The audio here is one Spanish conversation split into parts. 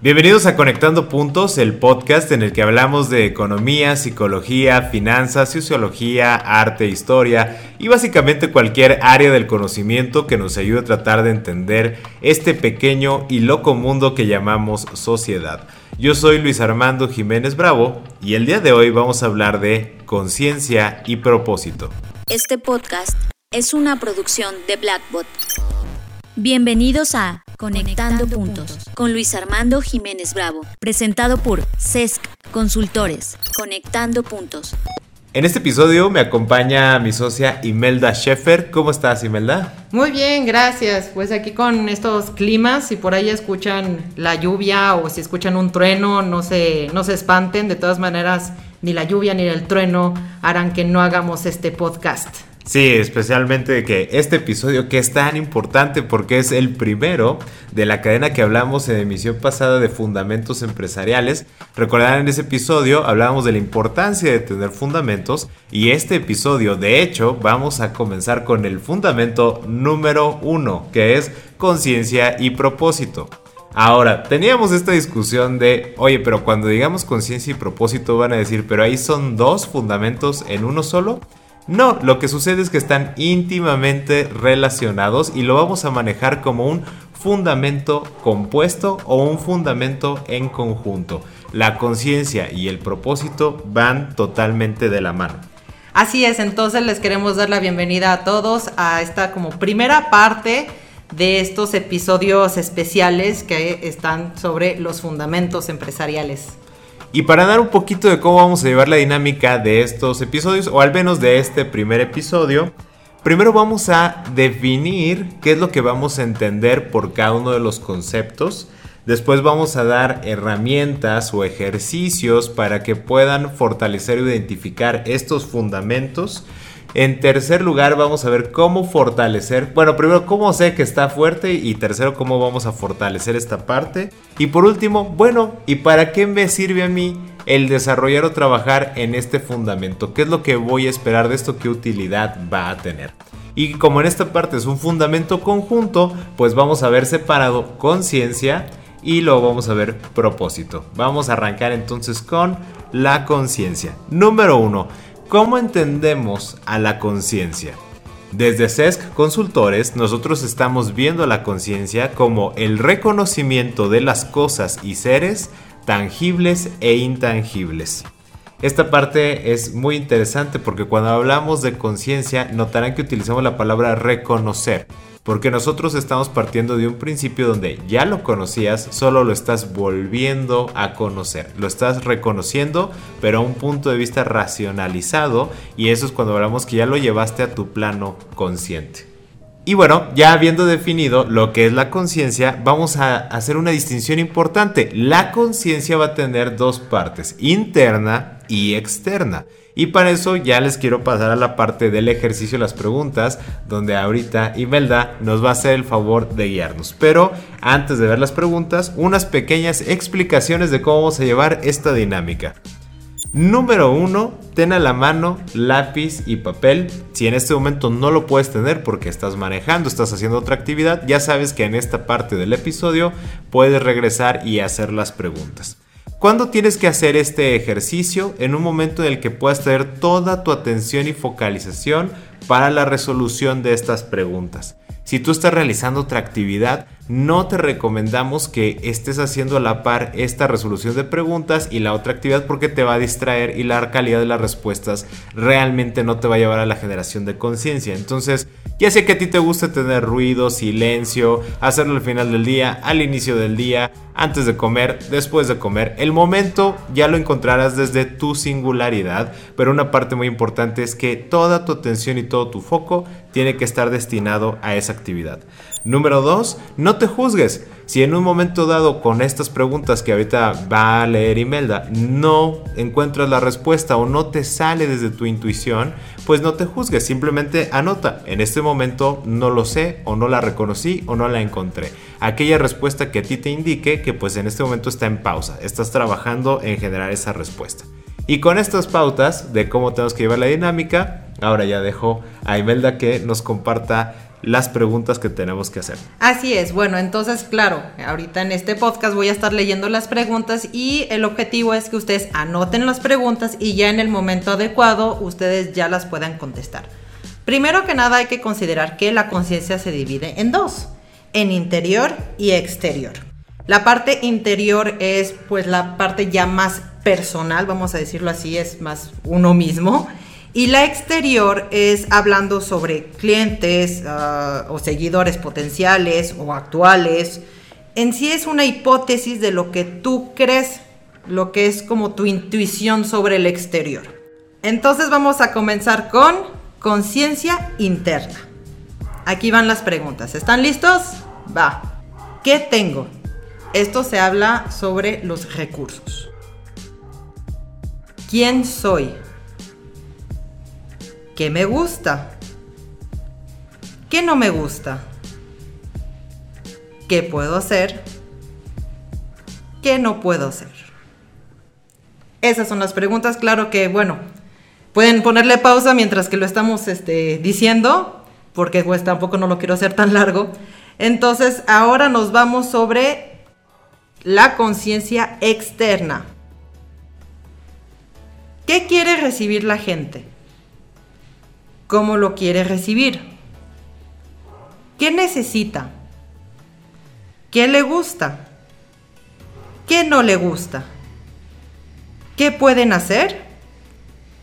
Bienvenidos a Conectando Puntos, el podcast en el que hablamos de economía, psicología, finanzas, sociología, arte, historia y básicamente cualquier área del conocimiento que nos ayude a tratar de entender este pequeño y loco mundo que llamamos sociedad. Yo soy Luis Armando Jiménez Bravo y el día de hoy vamos a hablar de conciencia y propósito. Este podcast es una producción de Blackbot. Bienvenidos a Conectando, Puntos con Luis Armando Jiménez Bravo, presentado por CESC Consultores. Conectando Puntos. En este episodio me acompaña mi socia Imelda Scheffer. ¿Cómo estás, Imelda? Muy bien, gracias. Pues aquí con estos climas, si por ahí escuchan la lluvia o si escuchan un trueno, no se, no se espanten. De todas maneras, ni la lluvia ni el trueno harán que no hagamos este podcast. Sí, especialmente que este episodio que es tan importante porque es el primero de la cadena que hablamos en emisión pasada de fundamentos empresariales. Recordarán en ese episodio hablábamos de la importancia de tener fundamentos y este episodio de hecho vamos a comenzar con el fundamento número uno que es conciencia y propósito. Ahora, teníamos esta discusión de, oye, pero cuando digamos conciencia y propósito van a decir, pero ahí son dos fundamentos en uno solo. No, lo que sucede es que están íntimamente relacionados y lo vamos a manejar como un fundamento compuesto o un fundamento en conjunto. La conciencia y el propósito van totalmente de la mano. Así es, entonces les queremos dar la bienvenida a todos a esta como primera parte de estos episodios especiales que están sobre los fundamentos empresariales. Y para dar un poquito de cómo vamos a llevar la dinámica de estos episodios, o al menos de este primer episodio, primero vamos a definir qué es lo que vamos a entender por cada uno de los conceptos. Después vamos a dar herramientas o ejercicios para que puedan fortalecer o identificar estos fundamentos en tercer lugar, vamos a ver cómo fortalecer. Bueno, primero, cómo sé que está fuerte. Y tercero, cómo vamos a fortalecer esta parte. Y por último, bueno, ¿y para qué me sirve a mí el desarrollar o trabajar en este fundamento? ¿Qué es lo que voy a esperar de esto? ¿Qué utilidad va a tener? Y como en esta parte es un fundamento conjunto, pues vamos a ver separado conciencia y luego vamos a ver propósito. Vamos a arrancar entonces con la conciencia. Número uno ¿Cómo entendemos a la conciencia? Desde CESC Consultores nosotros estamos viendo la conciencia como el reconocimiento de las cosas y seres tangibles e intangibles. Esta parte es muy interesante porque cuando hablamos de conciencia notarán que utilizamos la palabra reconocer porque nosotros estamos partiendo de un principio donde ya lo conocías, solo lo estás volviendo a conocer. Lo estás reconociendo, pero a un punto de vista racionalizado. Y eso es cuando hablamos que ya lo llevaste a tu plano consciente. Y bueno, ya habiendo definido lo que es la conciencia, vamos a hacer una distinción importante. La conciencia va a tener dos partes, interna y externa. Y para eso ya les quiero pasar a la parte del ejercicio de las preguntas, donde ahorita Imelda nos va a hacer el favor de guiarnos. Pero antes de ver las preguntas, unas pequeñas explicaciones de cómo vamos a llevar esta dinámica. Número 1. Ten a la mano lápiz y papel. Si en este momento no lo puedes tener porque estás manejando, estás haciendo otra actividad, ya sabes que en esta parte del episodio puedes regresar y hacer las preguntas. ¿Cuándo tienes que hacer este ejercicio? En un momento en el que puedas tener toda tu atención y focalización para la resolución de estas preguntas. Si tú estás realizando otra actividad, no te recomendamos que estés haciendo a la par esta resolución de preguntas y la otra actividad porque te va a distraer y la calidad de las respuestas realmente no te va a llevar a la generación de conciencia. Entonces, ya sé que a ti te gusta tener ruido, silencio, hacerlo al final del día, al inicio del día, antes de comer, después de comer. El momento ya lo encontrarás desde tu singularidad, pero una parte muy importante es que toda tu atención y todo tu foco tiene que estar destinado a esa actividad. Número 2, no te juzgues. Si en un momento dado con estas preguntas que ahorita va a leer Imelda no encuentras la respuesta o no te sale desde tu intuición, pues no te juzgues, simplemente anota, en este momento no lo sé o no la reconocí o no la encontré. Aquella respuesta que a ti te indique que pues en este momento está en pausa, estás trabajando en generar esa respuesta. Y con estas pautas de cómo tenemos que llevar la dinámica, ahora ya dejo a Imelda que nos comparta las preguntas que tenemos que hacer. Así es, bueno, entonces claro, ahorita en este podcast voy a estar leyendo las preguntas y el objetivo es que ustedes anoten las preguntas y ya en el momento adecuado ustedes ya las puedan contestar. Primero que nada hay que considerar que la conciencia se divide en dos, en interior y exterior. La parte interior es pues la parte ya más personal, vamos a decirlo así, es más uno mismo y la exterior es hablando sobre clientes ah, o seguidores potenciales o actuales. En sí es una hipótesis de lo que tú crees, lo que es como tu intuición sobre el exterior. Entonces vamos a comenzar con conciencia interna. Aquí van las preguntas. ¿Están listos? Va. ¿Qué tengo? Esto se habla sobre los recursos. ¿Quién soy? ¿Qué me gusta? ¿Qué no me gusta? ¿Qué puedo hacer? ¿Qué no puedo hacer? Esas son las preguntas, claro que, bueno, pueden ponerle pausa mientras que lo estamos este, diciendo, porque pues tampoco no lo quiero hacer tan largo. Entonces, ahora nos vamos sobre la conciencia externa. ¿Qué quiere recibir la gente? cómo lo quiere recibir. ¿Qué necesita? ¿Qué le gusta? ¿Qué no le gusta? ¿Qué pueden hacer?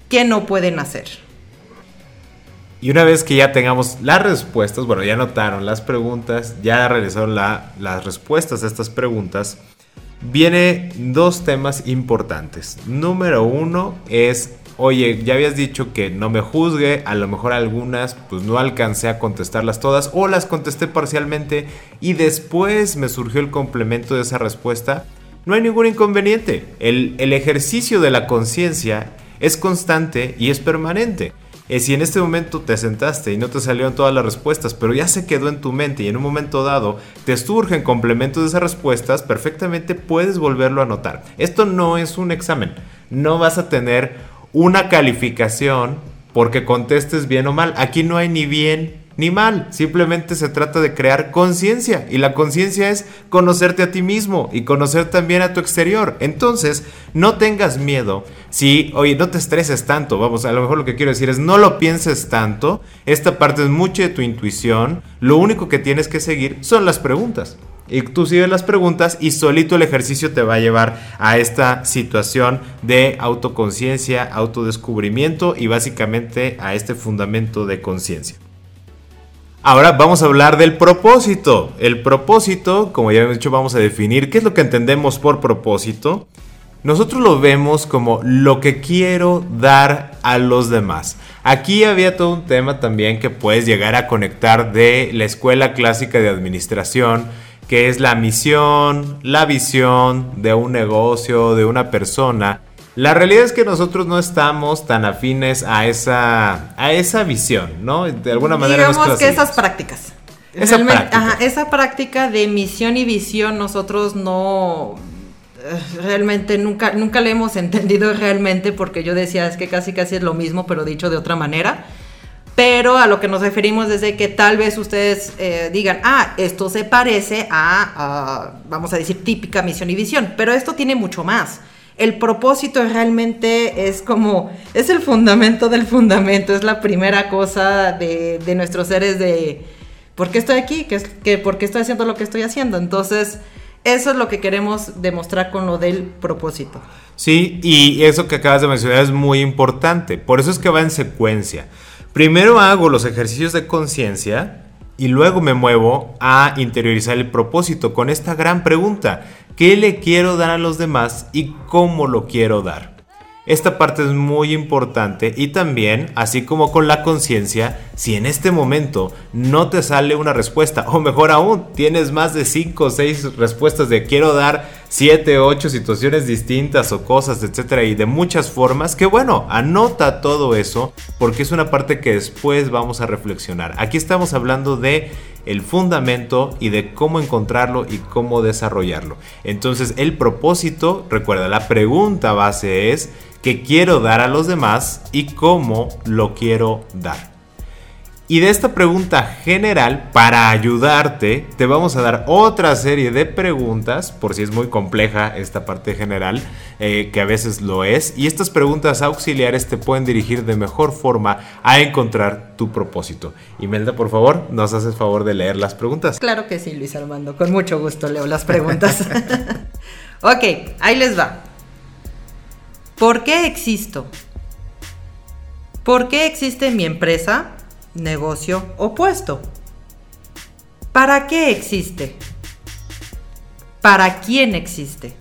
¿Qué no pueden hacer? Y una vez que ya tengamos las respuestas, bueno, ya notaron las preguntas, ya realizaron las respuestas a estas preguntas, viene dos temas importantes. Número uno es oye, ya habías dicho que no me juzgue, a lo mejor algunas pues no alcancé a contestarlas todas o las contesté parcialmente y después me surgió el complemento de esa respuesta, no hay ningún inconveniente. El, el ejercicio de la conciencia es constante y es permanente. Y si en este momento te sentaste y no te salieron todas las respuestas, pero ya se quedó en tu mente y en un momento dado te surgen complementos de esas respuestas, perfectamente puedes volverlo a anotar. Esto no es un examen. No vas a tener una calificación porque contestes bien o mal. Aquí no hay ni bien ni mal, simplemente se trata de crear conciencia y la conciencia es conocerte a ti mismo y conocer también a tu exterior. Entonces, no tengas miedo si, oye, no te estreses tanto, vamos, a lo mejor lo que quiero decir es no lo pienses tanto, esta parte es mucho de tu intuición, lo único que tienes que seguir son las preguntas. Y tú sigues las preguntas y solito el ejercicio te va a llevar a esta situación de autoconciencia, autodescubrimiento y básicamente a este fundamento de conciencia. Ahora vamos a hablar del propósito. El propósito, como ya hemos dicho, vamos a definir qué es lo que entendemos por propósito. Nosotros lo vemos como lo que quiero dar a los demás. Aquí había todo un tema también que puedes llegar a conectar de la escuela clásica de administración, que es la misión, la visión de un negocio, de una persona. La realidad es que nosotros no estamos tan afines a esa, a esa visión, ¿no? De alguna manera. Digamos que esas prácticas. Esa práctica. esa práctica de misión y visión nosotros no eh, realmente nunca nunca le hemos entendido realmente porque yo decía es que casi casi es lo mismo pero dicho de otra manera pero a lo que nos referimos es de que tal vez ustedes eh, digan, ah, esto se parece a, vamos a decir, típica misión y visión, pero esto tiene mucho más. El propósito realmente es como, es el fundamento del fundamento, es la primera cosa de, nuestros seres de, ¿por qué estoy aquí? ¿Qué, que, ¿Por qué estoy haciendo lo que estoy haciendo? Entonces, eso es lo que queremos demostrar con lo del propósito. Sí, y eso que acabas de mencionar es muy importante, por eso es que va en secuencia. Primero hago los ejercicios de conciencia y luego me muevo a interiorizar el propósito con esta gran pregunta. ¿Qué le quiero dar a los demás y cómo lo quiero dar? Esta parte es muy importante y también, así como con la conciencia, si en este momento no te sale una respuesta, o mejor aún, tienes más de 5 o 6 respuestas de quiero dar 7 o 8 situaciones distintas o cosas, etcétera, y de muchas formas, que bueno, anota todo eso porque es una parte que después vamos a reflexionar. Aquí estamos hablando de el fundamento y de cómo encontrarlo y cómo desarrollarlo. Entonces, el propósito, recuerda, la pregunta base es qué quiero dar a los demás y cómo lo quiero dar. Y de esta pregunta general, para ayudarte, te vamos a dar otra serie de preguntas, por si es muy compleja esta parte general, eh, que a veces lo es. Y estas preguntas auxiliares te pueden dirigir de mejor forma a encontrar tu propósito. Imelda, por favor, ¿nos haces favor de leer las preguntas? Claro que sí, Luis Armando. Con mucho gusto leo las preguntas. ok, ahí les va. ¿Por qué existo? ¿Por qué existe mi empresa? Negocio opuesto. ¿Para qué existe? ¿Para quién existe?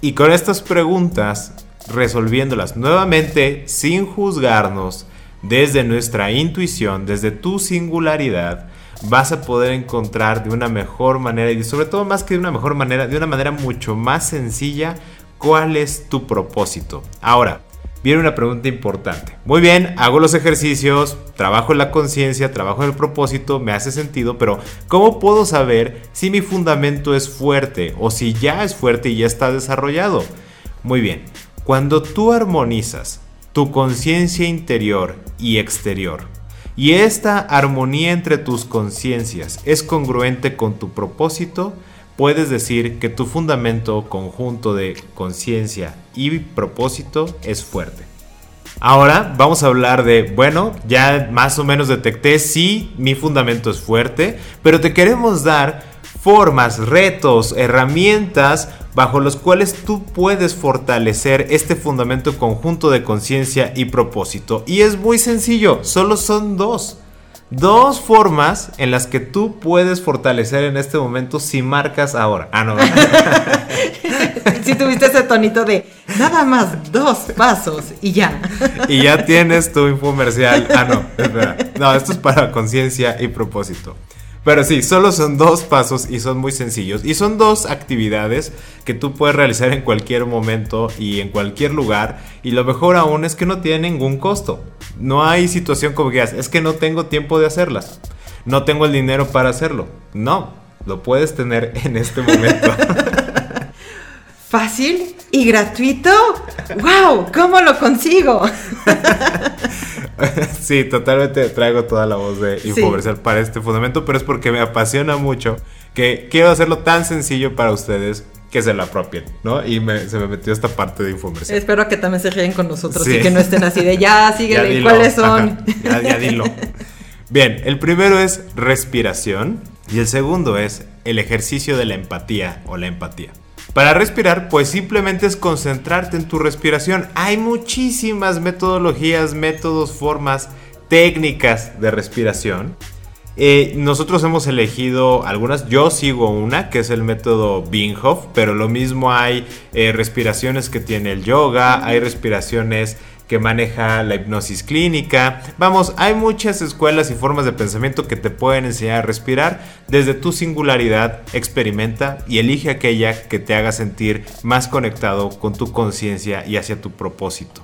Y con estas preguntas, resolviéndolas nuevamente sin juzgarnos, desde nuestra intuición, desde tu singularidad, vas a poder encontrar de una mejor manera y sobre todo más que de una mejor manera, de una manera mucho más sencilla, cuál es tu propósito. Ahora, viene una pregunta importante. Muy bien, hago los ejercicios, trabajo en la conciencia, trabajo en el propósito, me hace sentido, pero ¿cómo puedo saber si mi fundamento es fuerte o si ya es fuerte y ya está desarrollado? Muy bien, cuando tú armonizas tu conciencia interior y exterior, y esta armonía entre tus conciencias es congruente con tu propósito, puedes decir que tu fundamento conjunto de conciencia y propósito es fuerte. Ahora vamos a hablar de, bueno, ya más o menos detecté si mi fundamento es fuerte, pero te queremos dar formas, retos, herramientas bajo los cuales tú puedes fortalecer este fundamento conjunto de conciencia y propósito. Y es muy sencillo, solo son dos dos formas en las que tú puedes fortalecer en este momento si marcas ahora. Ah, no. si tuviste ese tonito de nada más dos pasos y ya. y ya tienes tu infomercial. Ah, no, espera. No, esto es para conciencia y propósito. Pero sí, solo son dos pasos y son muy sencillos. Y son dos actividades que tú puedes realizar en cualquier momento y en cualquier lugar. Y lo mejor aún es que no tiene ningún costo. No hay situación como que es que no tengo tiempo de hacerlas. No tengo el dinero para hacerlo. No, lo puedes tener en este momento. Fácil y gratuito. ¡Wow! ¿Cómo lo consigo? sí, totalmente traigo toda la voz de infoversal para este fundamento, pero es porque me apasiona mucho que quiero hacerlo tan sencillo para ustedes que se la apropien, ¿no? Y se me metió esta parte de infomercial. Espero que también se ríen con nosotros y que no estén así de ya, síguele, ¿cuáles son? ya, ya dilo. Bien, el primero es respiración y el segundo es el ejercicio de la empatía o la empatía. Para respirar, pues simplemente es concentrarte en tu respiración. Hay muchísimas metodologías, métodos, formas, técnicas de respiración. Eh, nosotros hemos elegido algunas, yo sigo una que es el método Binghoff, pero lo mismo hay eh, respiraciones que tiene el yoga, hay respiraciones que maneja la hipnosis clínica. Vamos, hay muchas escuelas y formas de pensamiento que te pueden enseñar a respirar. Desde tu singularidad, experimenta y elige aquella que te haga sentir más conectado con tu conciencia y hacia tu propósito.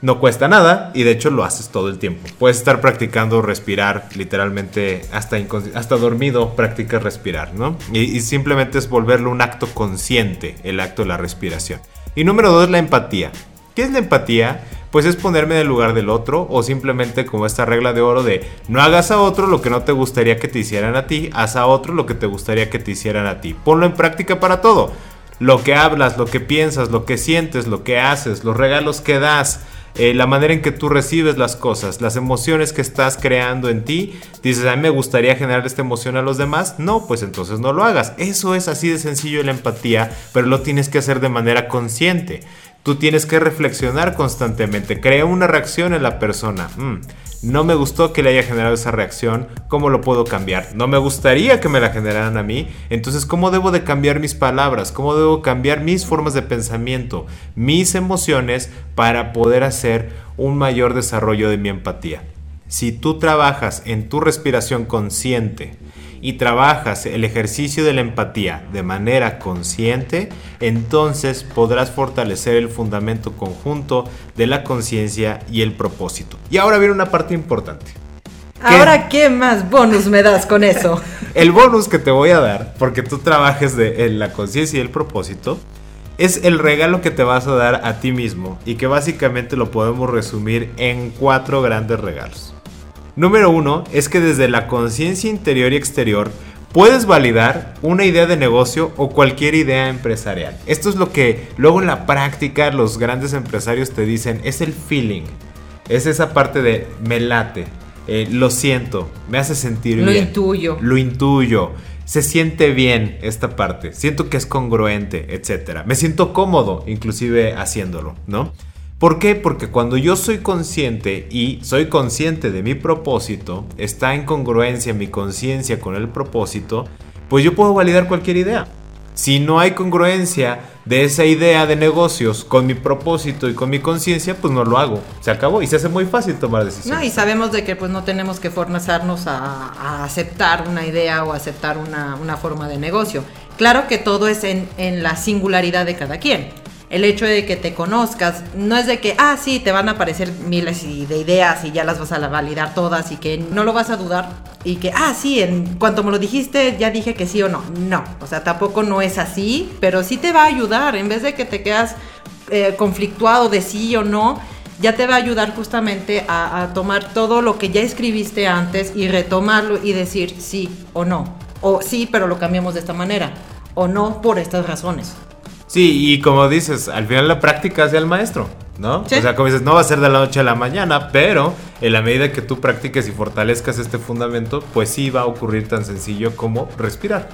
No cuesta nada y de hecho lo haces todo el tiempo. Puedes estar practicando respirar, literalmente hasta, hasta dormido practicas respirar, ¿no? Y, y simplemente es volverlo un acto consciente, el acto de la respiración. Y número dos, la empatía. ¿Qué es la empatía? Pues es ponerme en el lugar del otro o simplemente como esta regla de oro de no hagas a otro lo que no te gustaría que te hicieran a ti, haz a otro lo que te gustaría que te hicieran a ti. Ponlo en práctica para todo. Lo que hablas, lo que piensas, lo que sientes, lo que haces, los regalos que das, eh, la manera en que tú recibes las cosas, las emociones que estás creando en ti. Dices, a mí me gustaría generar esta emoción a los demás. No, pues entonces no lo hagas. Eso es así de sencillo la empatía, pero lo tienes que hacer de manera consciente. Tú tienes que reflexionar constantemente. Crea una reacción en la persona. Mm, no me gustó que le haya generado esa reacción. ¿Cómo lo puedo cambiar? No me gustaría que me la generaran a mí. Entonces, ¿cómo debo de cambiar mis palabras? ¿Cómo debo cambiar mis formas de pensamiento? Mis emociones para poder hacer un mayor desarrollo de mi empatía. Si tú trabajas en tu respiración consciente, y trabajas el ejercicio de la empatía de manera consciente, entonces podrás fortalecer el fundamento conjunto de la conciencia y el propósito. Y ahora viene una parte importante. Ahora, ¿qué más bonus me das con eso? el bonus que te voy a dar, porque tú trabajes de, en la conciencia y el propósito, es el regalo que te vas a dar a ti mismo y que básicamente lo podemos resumir en cuatro grandes regalos. Número uno es que desde la conciencia interior y exterior puedes validar una idea de negocio o cualquier idea empresarial. Esto es lo que luego en la práctica los grandes empresarios te dicen, es el feeling, es esa parte de me late, eh, lo siento, me hace sentir lo bien. Lo intuyo. Lo intuyo. Se siente bien esta parte, siento que es congruente, etc. Me siento cómodo inclusive haciéndolo, ¿no? ¿Por qué? Porque cuando yo soy consciente y soy consciente de mi propósito, está en congruencia mi conciencia con el propósito, pues yo puedo validar cualquier idea. Si no hay congruencia de esa idea de negocios con mi propósito y con mi conciencia, pues no lo hago. Se acabó y se hace muy fácil tomar decisiones. No, y sabemos de que pues no tenemos que forzarnos a, aceptar una idea o aceptar una, una, forma de negocio. Claro que todo es en, en la singularidad de cada quien el hecho de que te conozcas, no es de que, ah, sí, te van a aparecer miles de ideas y ya las vas a validar todas y que no lo vas a dudar y que, ah, sí, en cuanto me lo dijiste ya dije que sí o no. No, o sea, tampoco no es así, pero sí te va a ayudar, en vez de que te quedas eh, conflictuado de sí o no, ya te va a ayudar justamente a, a tomar todo lo que ya escribiste antes y retomarlo y decir sí o no. O sí, pero lo cambiamos de esta manera. O no por estas razones. Sí, y como dices, al final la práctica hace al maestro, ¿no? O sea, como dices, no va a ser de la noche a la mañana, pero en la medida que tú practiques y fortalezcas este fundamento, pues sí va a ocurrir tan sencillo como respirar.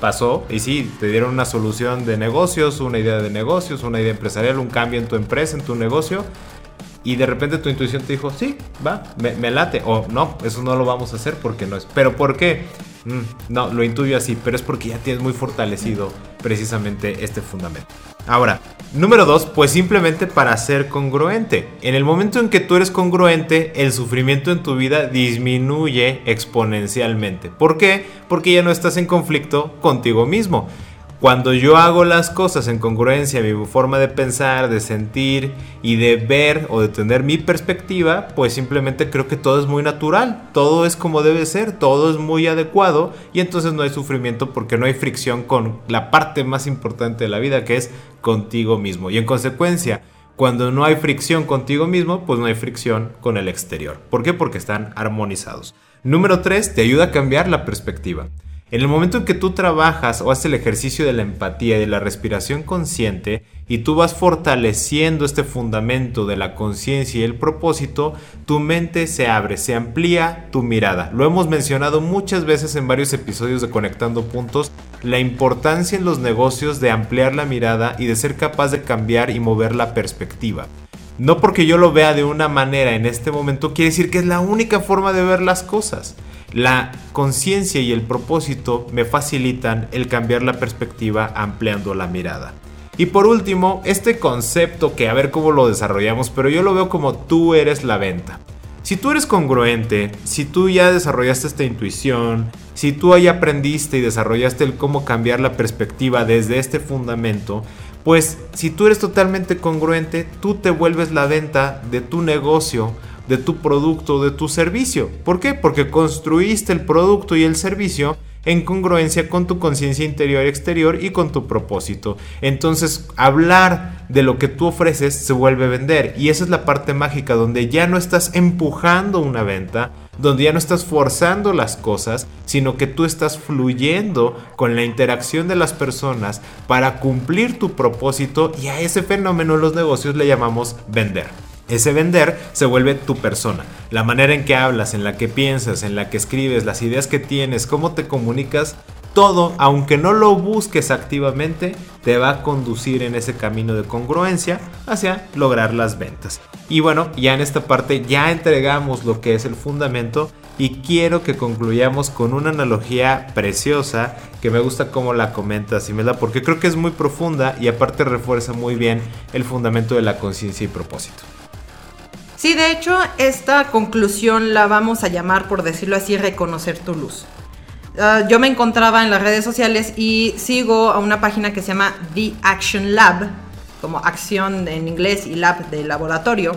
Pasó y sí, te dieron una solución de negocios, una idea de negocios, una idea empresarial, un cambio en tu empresa, en tu negocio, y de repente tu intuición te dijo, sí, va, me, me, late. O no, eso no lo vamos a hacer porque no es. ¿Pero por qué? Mm, no, lo intuyo así, pero es porque ya tienes muy fortalecido precisamente este fundamento. Ahora, número dos, pues simplemente para ser congruente. En el momento en que tú eres congruente, el sufrimiento en tu vida disminuye exponencialmente. ¿Por qué? Porque ya no estás en conflicto contigo mismo. Cuando yo hago las cosas en congruencia, mi forma de pensar, de sentir y de ver o de tener mi perspectiva, pues simplemente creo que todo es muy natural, todo es como debe ser, todo es muy adecuado y entonces no hay sufrimiento porque no hay fricción con la parte más importante de la vida que es contigo mismo. Y en consecuencia, cuando no hay fricción contigo mismo, pues no hay fricción con el exterior. ¿Por qué? Porque están armonizados. Número 3, te ayuda a cambiar la perspectiva. En el momento en que tú trabajas o haces el ejercicio de la empatía y de la respiración consciente y tú vas fortaleciendo este fundamento de la conciencia y el propósito, tu mente se abre, se amplía tu mirada. Lo hemos mencionado muchas veces en varios episodios de Conectando Puntos, la importancia en los negocios de ampliar la mirada y de ser capaz de cambiar y mover la perspectiva. No porque yo lo vea de una manera en este momento quiere decir que es la única forma de ver las cosas. La conciencia y el propósito me facilitan el cambiar la perspectiva ampliando la mirada. Y por último, este concepto que a ver cómo lo desarrollamos, pero yo lo veo como tú eres la venta. Si tú eres congruente, si tú ya desarrollaste esta intuición, si tú ya aprendiste y desarrollaste el cómo cambiar la perspectiva desde este fundamento, pues si tú eres totalmente congruente, tú te vuelves la venta de tu negocio de tu producto, de tu servicio. ¿Por qué? Porque construiste el producto y el servicio en congruencia con tu conciencia interior y exterior y con tu propósito. Entonces, hablar de lo que tú ofreces se vuelve vender. Y esa es la parte mágica donde ya no estás empujando una venta, donde ya no estás forzando las cosas, sino que tú estás fluyendo con la interacción de las personas para cumplir tu propósito y a ese fenómeno en los negocios le llamamos vender. Ese vender se vuelve tu persona. La manera en que hablas, en la que piensas, en la que escribes, las ideas que tienes, cómo te comunicas, todo, aunque no lo busques activamente, te va a conducir en ese camino de congruencia hacia lograr las ventas. Y bueno, ya en esta parte ya entregamos lo que es el fundamento y quiero que concluyamos con una analogía preciosa que me gusta cómo la comentas, da porque creo que es muy profunda y aparte refuerza muy bien el fundamento de la conciencia y propósito. Sí, de hecho, esta conclusión la vamos a llamar, por decirlo así, reconocer tu luz. Ah, yo me encontraba en las redes sociales y sigo a una página que se llama The Action Lab, como acción en inglés y lab de laboratorio.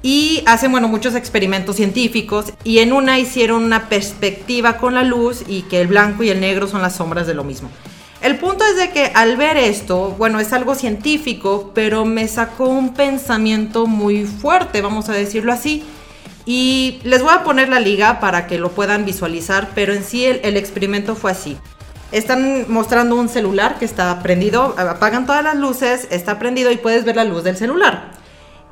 Y hacen, bueno, muchos experimentos científicos y en una hicieron una perspectiva con la luz y que el blanco y el negro son las sombras de lo mismo. El punto es de que al ver esto, bueno, es algo científico, pero me sacó un pensamiento muy fuerte, vamos a decirlo así. Y les voy a poner la liga para que lo puedan visualizar, pero en sí el, el experimento fue así. Están mostrando un celular que está prendido, apagan todas las luces, está prendido y puedes ver la luz del celular.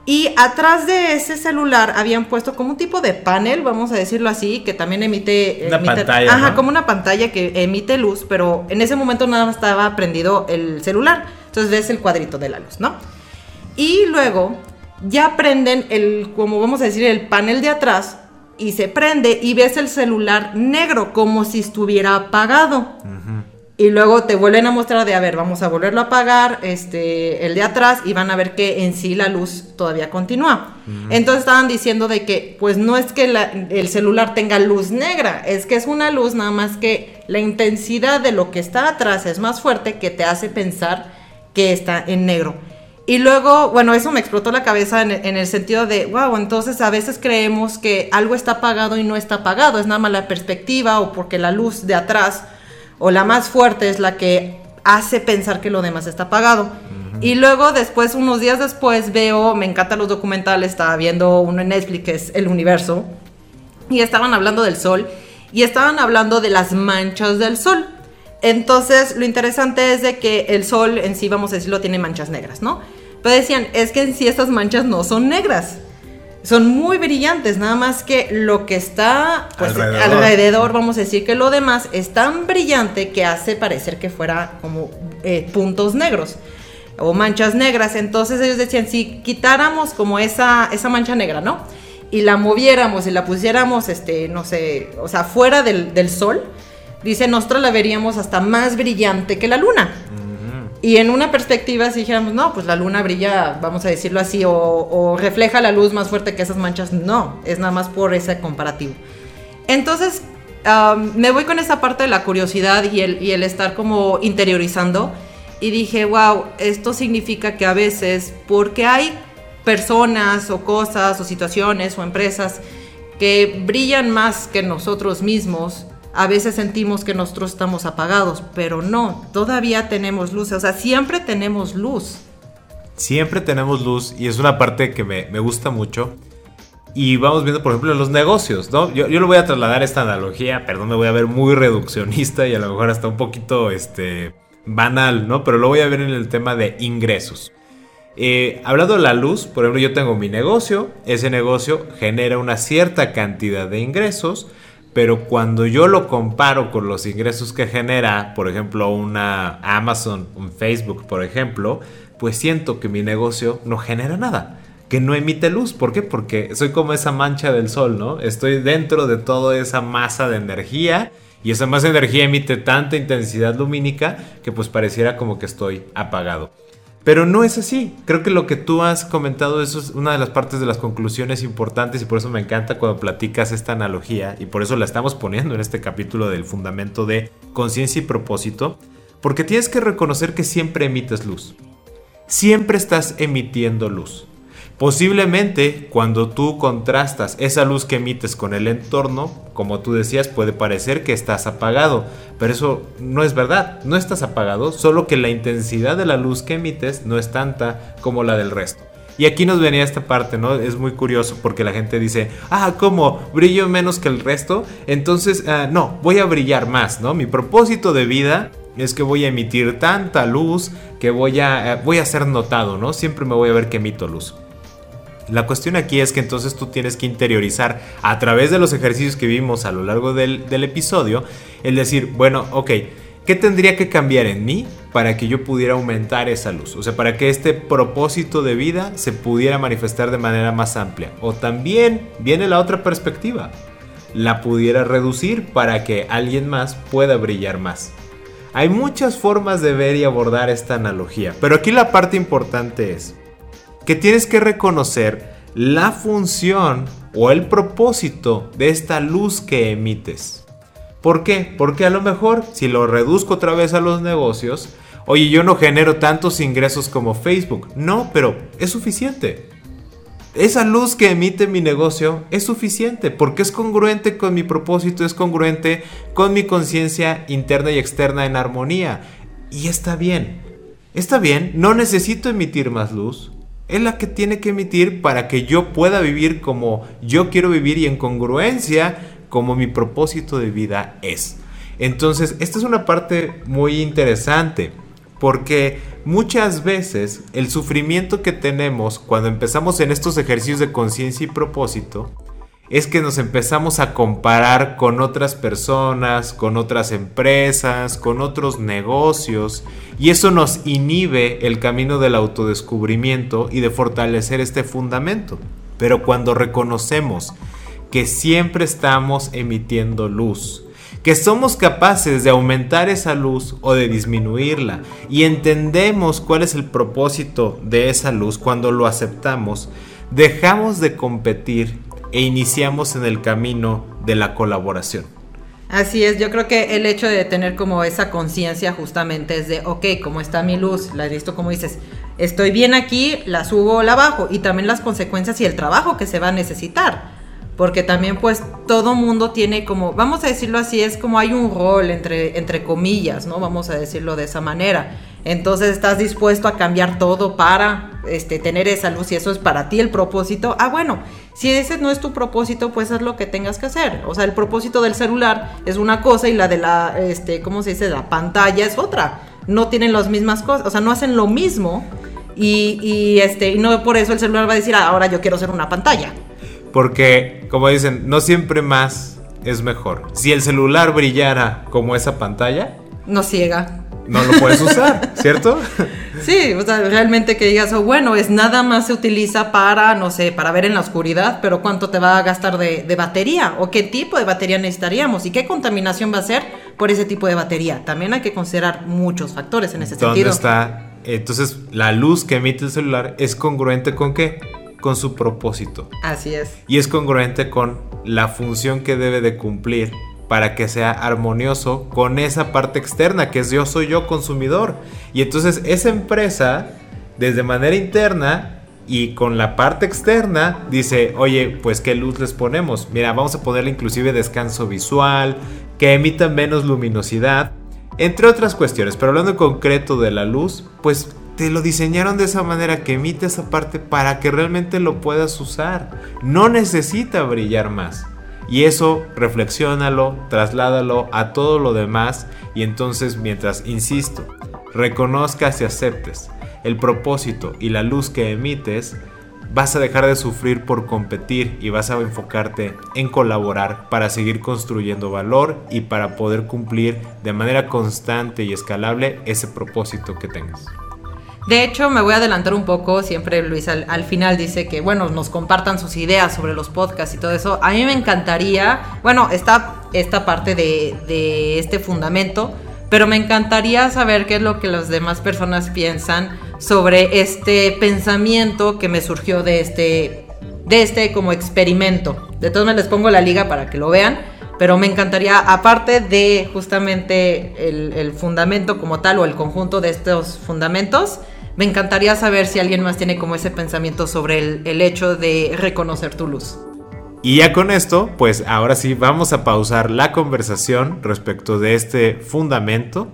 Y atrás de ese celular habían puesto como un tipo de panel, vamos a decirlo así, que también emite... Una emite- pantalla, Ajá, ¿no? como una pantalla que emite luz, pero en ese momento nada más estaba prendido el celular. Entonces ves el cuadrito de la luz, ¿no? Y luego ya prenden el, como vamos a decir, el panel de atrás y se prende y ves el celular negro como si estuviera apagado. Y luego te vuelven a mostrar de, a ver, vamos a volverlo a apagar, este, el de atrás, y van a ver que en sí la luz todavía continúa. Entonces estaban diciendo de que, pues no es que la- el celular tenga luz negra, es que es una luz nada más que la intensidad de lo que está atrás es más fuerte que te hace pensar que está en negro. Y luego, bueno, eso me explotó la cabeza en, en el sentido de, wow, entonces a veces creemos que algo está apagado y no está apagado, es nada más la perspectiva o porque la luz de atrás o la más fuerte es la que hace pensar que lo demás está apagado. Y luego después, unos días después, veo, me encantan los documentales, estaba viendo uno en Netflix que es El Universo, y estaban hablando del sol, y estaban hablando de las manchas del sol. Entonces, lo interesante es de que el sol en sí, vamos a decirlo, tiene manchas negras, ¿no? Pero decían, es que en sí estas manchas no son negras. Son muy brillantes, nada más que lo que está pues, Alrededor. alrededor. vamos a decir que lo demás es tan brillante que hace parecer que fuera como eh, puntos negros o manchas negras. Entonces ellos decían, si quitáramos como esa, esa mancha negra, ¿no? Y la moviéramos y la pusiéramos, este, no sé, o sea, fuera del, del sol, dice, nosotros la veríamos hasta más brillante que la luna. Y en una perspectiva, si dijéramos, no, pues la luna brilla, vamos a decirlo así, o, refleja la luz más fuerte que esas manchas, no, es nada más por ese comparativo. Entonces, me voy con esa parte de la curiosidad y el estar como interiorizando. Y dije, wow, esto significa que a veces, porque hay personas o cosas o situaciones o empresas que brillan más que nosotros mismos, a veces sentimos que nosotros estamos apagados, pero no, todavía tenemos luz, o sea, siempre tenemos luz. Siempre tenemos luz y es una parte que me, me gusta mucho. Y vamos viendo, por ejemplo, los negocios, ¿no? Yo, yo le voy a trasladar esta analogía, perdón, me voy a ver muy reduccionista y a lo mejor hasta un poquito este, banal, ¿no? Pero lo voy a ver en el tema de ingresos. Eh, hablando de la luz, por ejemplo, yo tengo mi negocio, ese negocio genera una cierta cantidad de ingresos, pero cuando yo lo comparo con los ingresos que genera, por ejemplo, una Amazon, un Facebook, por ejemplo, pues siento que mi negocio no genera nada, que no emite luz. ¿Por qué? Porque soy como esa mancha del sol, ¿no? Estoy dentro de toda esa masa de energía y esa masa de energía emite tanta intensidad lumínica que pues pareciera como que estoy apagado. Pero no es así. Creo que lo que tú has comentado, eso es una de las partes de las conclusiones importantes y por eso me encanta cuando platicas esta analogía y por eso la estamos poniendo en este capítulo del fundamento de conciencia y propósito, porque tienes que reconocer que siempre emites luz. Siempre estás emitiendo luz. Posiblemente cuando tú contrastas esa luz que emites con el entorno, como tú decías, puede parecer que estás apagado, pero eso no es verdad, no estás apagado, solo que la intensidad de la luz que emites no es tanta como la del resto. Y aquí nos venía esta parte, ¿no? Es muy curioso porque la gente dice, ah, ¿cómo? ¿Brillo menos que el resto? Entonces, ah, no, voy a brillar más, ¿no? Mi propósito de vida es que voy a emitir tanta luz que voy a, eh, voy a ser notado, ¿no? Siempre me voy a ver que emito luz. La cuestión aquí es que entonces tú tienes que interiorizar a través de los ejercicios que vimos a lo largo del, episodio, el decir, bueno, ok, ¿qué tendría que cambiar en mí para que yo pudiera aumentar esa luz? O sea, para que este propósito de vida se pudiera manifestar de manera más amplia. O también viene la otra perspectiva, la pudiera reducir para que alguien más pueda brillar más. Hay muchas formas de ver y abordar esta analogía, pero aquí la parte importante es que tienes que reconocer la función o el propósito de esta luz que emites. ¿Por qué? Porque a lo mejor si lo reduzco otra vez a los negocios, oye, yo no genero tantos ingresos como Facebook. No, pero es suficiente. Esa luz que emite mi negocio es suficiente porque es congruente con mi propósito, es congruente con mi conciencia interna y externa en armonía. Y está bien. Está bien, no necesito emitir más luz. Es la que tiene que emitir para que yo pueda vivir como yo quiero vivir y en congruencia como mi propósito de vida es. Entonces, esta es una parte muy interesante porque muchas veces el sufrimiento que tenemos cuando empezamos en estos ejercicios de conciencia y propósito es que nos empezamos a comparar con otras personas, con otras empresas, con otros negocios, y eso nos inhibe el camino del autodescubrimiento y de fortalecer este fundamento. Pero cuando reconocemos que siempre estamos emitiendo luz, que somos capaces de aumentar esa luz o de disminuirla y entendemos cuál es el propósito de esa luz cuando lo aceptamos, dejamos de competir e iniciamos en el camino de la colaboración. Así es, yo creo que el hecho de tener como esa conciencia justamente es de, ok, como está mi luz, la visto como dices, estoy bien aquí, la subo o la bajo, y también las consecuencias y el trabajo que se va a necesitar porque también pues todo mundo tiene como, vamos a decirlo así, es como hay un rol entre, entre comillas, ¿no? Vamos a decirlo de esa manera. Entonces estás dispuesto a cambiar todo para este, tener esa luz y eso es para ti el propósito. Ah, bueno, si ese no es tu propósito, pues es lo que tengas que hacer. O sea, el propósito del celular es una cosa y la de la, este, ¿cómo se dice? La pantalla es otra. No tienen las mismas cosas, o sea, no hacen lo mismo y, y, este, y no por eso el celular va a decir, ah, ahora yo quiero ser una pantalla. Porque, como dicen, no siempre más es mejor. Si el celular brillara como esa pantalla, no ciega. No lo puedes usar, ¿cierto? Sí, o sea, realmente que digas, oh, bueno, es nada más se utiliza para, no sé, para ver en la oscuridad, pero ¿cuánto te va a gastar de, de batería? ¿O qué tipo de batería necesitaríamos? ¿Y qué contaminación va a ser por ese tipo de batería? También hay que considerar muchos factores en ese sentido. ¿Dónde está? Entonces, la luz que emite el celular es congruente con qué? Con su propósito. Así es. Y es congruente con la función que debe de cumplir para que sea armonioso con esa parte externa que es yo soy yo consumidor. Y entonces esa empresa, desde manera interna y con la parte externa, dice, oye, pues qué luz les ponemos. Mira, vamos a ponerle inclusive descanso visual, que emita menos luminosidad, entre otras cuestiones. Pero hablando en concreto de la luz, pues te lo diseñaron de esa manera que emite esa parte para que realmente lo puedas usar. No necesita brillar más. Y eso reflexiónalo, trasládalo a todo lo demás y entonces mientras, insisto, reconozcas y aceptes el propósito y la luz que emites, vas a dejar de sufrir por competir y vas a enfocarte en colaborar para seguir construyendo valor y para poder cumplir de manera constante y escalable ese propósito que tengas. De hecho, me voy a adelantar un poco. Siempre Luis al, final dice que, bueno, nos compartan sus ideas sobre los podcasts y todo eso. A mí me encantaría, bueno, está esta parte de, de este fundamento, pero me encantaría saber qué es lo que las demás personas piensan sobre este pensamiento que me surgió de este, de este como experimento. De todos modos les pongo la liga para que lo vean. Pero me encantaría, aparte de justamente el, el fundamento como tal o el conjunto de estos fundamentos, me encantaría saber si alguien más tiene como ese pensamiento sobre el, hecho de reconocer tu luz. Y ya con esto, pues ahora sí vamos a pausar la conversación respecto de este fundamento.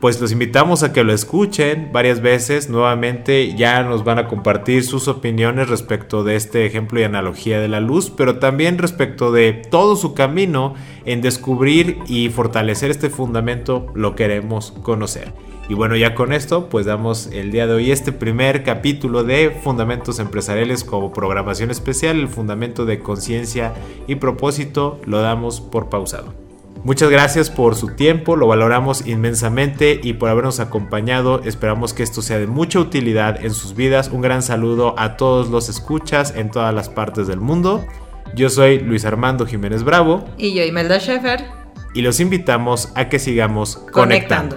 Pues los invitamos a que lo escuchen varias veces. Nuevamente ya nos van a compartir sus opiniones respecto de este ejemplo y analogía de la luz, pero también respecto de todo su camino en descubrir y fortalecer este fundamento lo queremos conocer. Y bueno, ya con esto, pues damos el día de hoy este primer capítulo de Fundamentos Empresariales como programación especial, el fundamento de conciencia y propósito, lo damos por pausado. Muchas gracias por su tiempo, lo valoramos inmensamente y por habernos acompañado. Esperamos que esto sea de mucha utilidad en sus vidas. Un gran saludo a todos los escuchas en todas las partes del mundo. Yo soy Luis Armando Jiménez Bravo. Y yo Imelda Schaefer. Y los invitamos a que sigamos conectando.